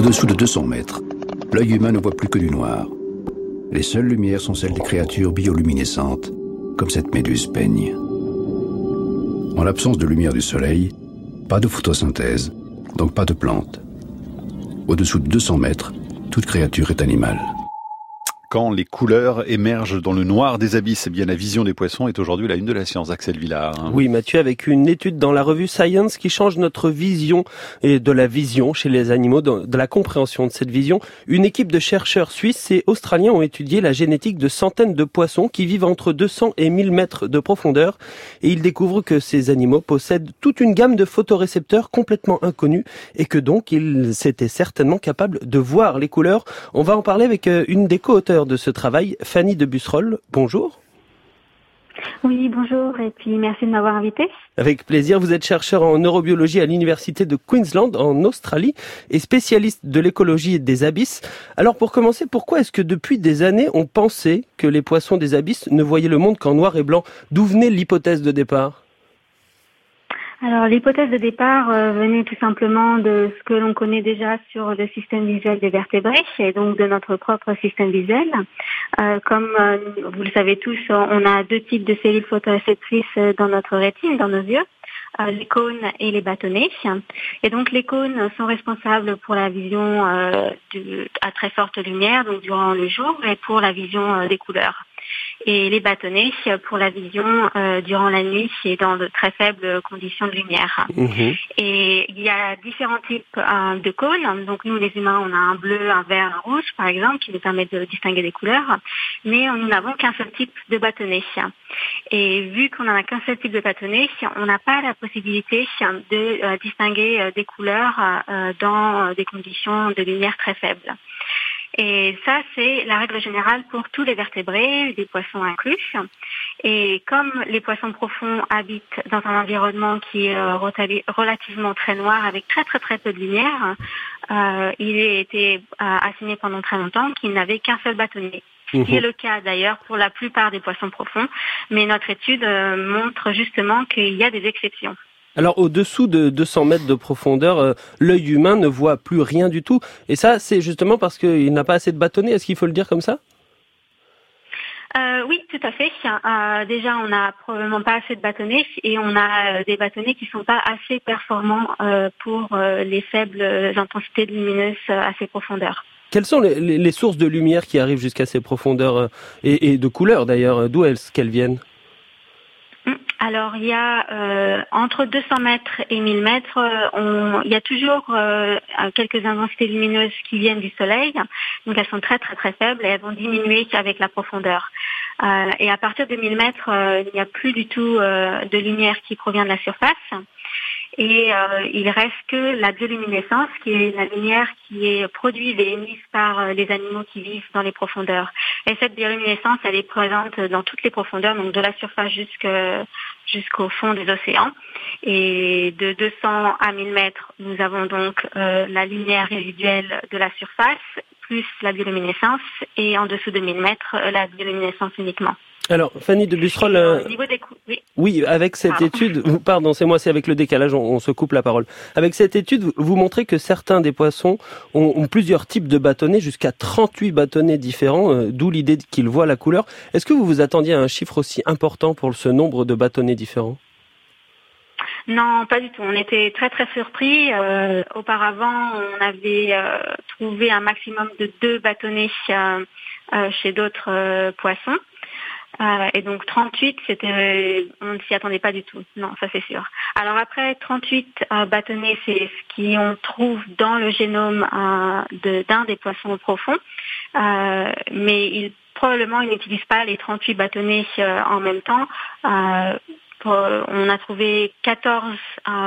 Au-dessous de 200 mètres, l'œil humain ne voit plus que du noir. Les seules lumières sont celles des créatures bioluminescentes, comme cette méduse peigne. En l'absence de lumière du soleil, pas de photosynthèse, donc pas de plantes. Au-dessous de 200 mètres, toute créature est animale quand les couleurs émergent dans le noir des abysses. Eh bien, la vision des poissons est aujourd'hui la une de la science. Axel Villard. Oui, Mathieu, avec une étude dans la revue Science qui change notre vision et de la vision chez les animaux, de la compréhension de cette vision. Une équipe de chercheurs suisses et australiens ont étudié la génétique de centaines de poissons qui vivent entre 200 et 1000 mètres de profondeur et ils découvrent que ces animaux possèdent toute une gamme de photorécepteurs complètement inconnus et que donc ils étaient certainement capables de voir les couleurs. On va en parler avec euh, une des co-auteurs de ce travail, Fanny de Busserolles. Bonjour. Oui, bonjour et puis merci de m'avoir invité. Avec plaisir, vous êtes chercheur en neurobiologie à l'université de Queensland en Australie et spécialiste de l'écologie des abysses. Alors pour commencer, pourquoi est-ce que depuis des années on pensait que les poissons des abysses ne voyaient le monde qu'en noir et blanc? D'où venait l'hypothèse de départ? Alors l'hypothèse de départ euh, venait tout simplement de ce que l'on connaît déjà sur le système visuel des vertébrés et donc de notre propre système visuel. Euh, comme euh, vous le savez tous, on a deux types de cellules photoréceptrices dans notre rétine, dans nos yeux. les cônes et les bâtonnets. Et donc les cônes sont responsables pour la vision à très forte lumière, donc durant le jour, et pour la vision des couleurs et les bâtonnets pour la vision euh, durant la nuit et dans de très faibles conditions de lumière. Mhm. Et il y a différents types euh, de cônes. Donc nous, les humains, on a un bleu, un vert, un rouge, par exemple, qui nous permet de distinguer des couleurs. Mais nous n'avons qu'un seul type de bâtonnet. Et vu qu'on n'a qu'un seul type de bâtonnet, on n'a pas la possibilité de euh, distinguer des couleurs dans des conditions de lumière très faibles. Et ça, c'est la règle générale pour tous les vertébrés, les poissons inclus. Et comme les poissons profonds habitent dans un environnement qui est euh, relativement très noir avec très très très peu de lumière, euh, il a été euh, assigné pendant très longtemps qu'il n'avait qu'un seul bâtonnet. Ce qui est mhm. le cas d'ailleurs pour la plupart des poissons profonds, mais notre étude montre justement qu'il y a des exceptions. Alors au-dessous de 200 mètres de profondeur, euh, l'œil humain ne voit plus rien du tout. Et ça, c'est justement parce qu'il n'a pas assez de bâtonnets. Est-ce qu'il faut le dire comme ça? Euh, oui, tout à fait. Euh, déjà, on n'a probablement pas assez de bâtonnets et on a des bâtonnets qui ne sont pas assez performants pour les faibles intensités lumineuses à ces profondeurs. Quelles sont les, sources de lumière qui arrivent jusqu'à ces profondeurs et, et de couleurs d'ailleurs D'où est-ce qu'elles viennent? Alors il y a euh, entre 200 mètres et 1000 mètres, euh, il y a toujours euh, quelques intensités lumineuses qui viennent du soleil, donc elles sont très très très faibles et elles vont diminuer avec la profondeur. et à partir de 1000 mètres, il n'y a plus du tout de lumière qui provient de la surface. Et euh, il reste que la bioluminescence, qui est la lumière qui est produite et émise par euh, les animaux qui vivent dans les profondeurs. Et cette bioluminescence, elle est présente dans toutes les profondeurs, donc de la surface jusqu'au fond des océans. Et de 200 à 1000 mètres, nous avons donc euh, la lumière résiduelle de la surface, plus la bioluminescence, et en dessous de 1000 mètres, la bioluminescence uniquement. Alors, Fanny de Busserolles, euh, oui. avec cette étude, pardon, c'est moi, c'est avec le décalage, on, se coupe la parole. Avec cette étude, vous montrez que certains des poissons ont, plusieurs types de bâtonnets, jusqu'à 38 bâtonnets différents, euh, d'où l'idée qu'ils voient la couleur. Est-ce que vous vous attendiez à un chiffre aussi important pour ce nombre de bâtonnets différents? Non, pas du tout. On était très très surpris. Euh, auparavant, on avait trouvé un maximum de deux bâtonnets chez d'autres poissons. Euh, et donc 38, c'était, on ne s'y attendait pas du tout. Non, ça c'est sûr. Alors après, 38 euh, bâtonnets, c'est ce qu'on trouve dans le génome euh, d'un des poissons profonds, euh, mais il, probablement ils n'utilisent pas les 38 bâtonnets en même temps. On a trouvé 14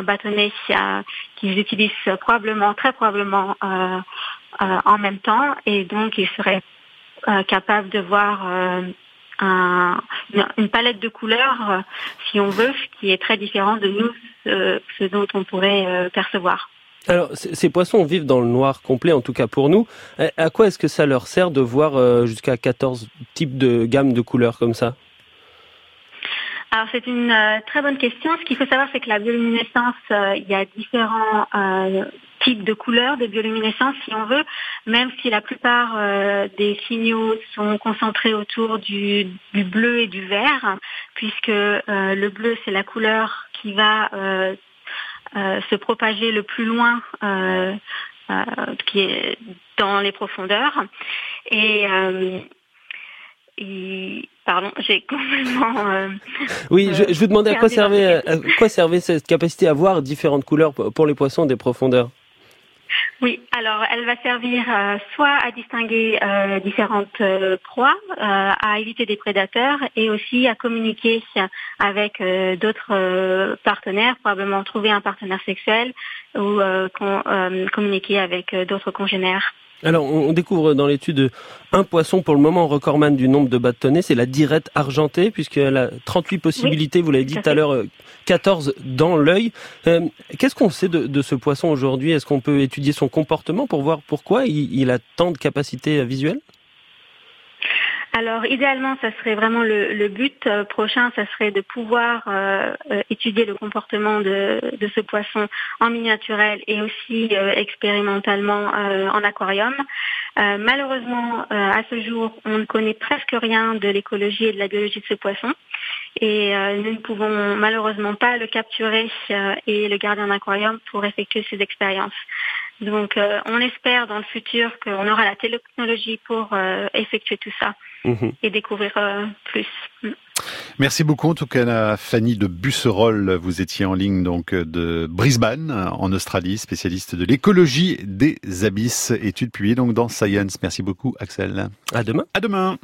bâtonnets qu'ils utilisent probablement, très probablement en même temps, et donc ils seraient capables de voir une palette de couleurs, euh, si on veut, qui est très différent de nous, ce, dont on pourrait euh, percevoir. Alors, ces poissons vivent dans le noir complet, en tout cas pour nous. À quoi est-ce que ça leur sert de voir euh, jusqu'à 14 types de gammes de couleurs comme ça? Alors c'est une euh, très bonne question. Ce qu'il faut savoir, c'est que la bioluminescence, euh, il y a différents euh, types de couleurs de bioluminescence, si on veut, même si la plupart des signaux sont concentrés autour du, bleu et du vert, puisque le bleu, c'est la couleur qui va se propager le plus loin qui est dans les profondeurs. Pardon, j'ai complètement. Euh, oui, je, je, vous demandais à quoi servait, à quoi servait cette capacité à voir différentes couleurs pour les poissons des profondeurs. Oui, alors elle va servir euh, soit à distinguer euh, différentes euh, proies, à éviter des prédateurs et aussi à communiquer avec d'autres partenaires, probablement trouver un partenaire sexuel ou communiquer avec d'autres congénères. Alors, on découvre dans l'étude un poisson pour le moment recordman du nombre de bâtonnets, c'est la dirette argentée, puisqu'elle a 38 possibilités, vous l'avez dit tout à l'heure, 14 euh, dans l'œil. Euh, qu'est-ce qu'on sait de, ce poisson aujourd'hui? Est-ce qu'on peut étudier son comportement pour voir pourquoi il a tant de capacités visuelles alors idéalement, ça serait vraiment le, but euh, prochain, ça serait de pouvoir euh, euh, étudier le comportement de, ce poisson en miniaturel et aussi expérimentalement en aquarium. malheureusement, à ce jour, on ne connaît presque rien de l'écologie et de la biologie de ce poisson et nous ne pouvons malheureusement pas le capturer et le garder en aquarium pour effectuer ces expériences. Donc on espère dans le futur qu'on aura la technologie pour effectuer tout ça. Mhm. et découvrir euh, plus. Merci beaucoup en tout cas Fanny de Busserolles. Vous étiez en ligne donc de Brisbane en Australie, spécialiste de l'écologie des abysses, études publiées donc dans Science. Merci beaucoup Axel. À demain. À demain.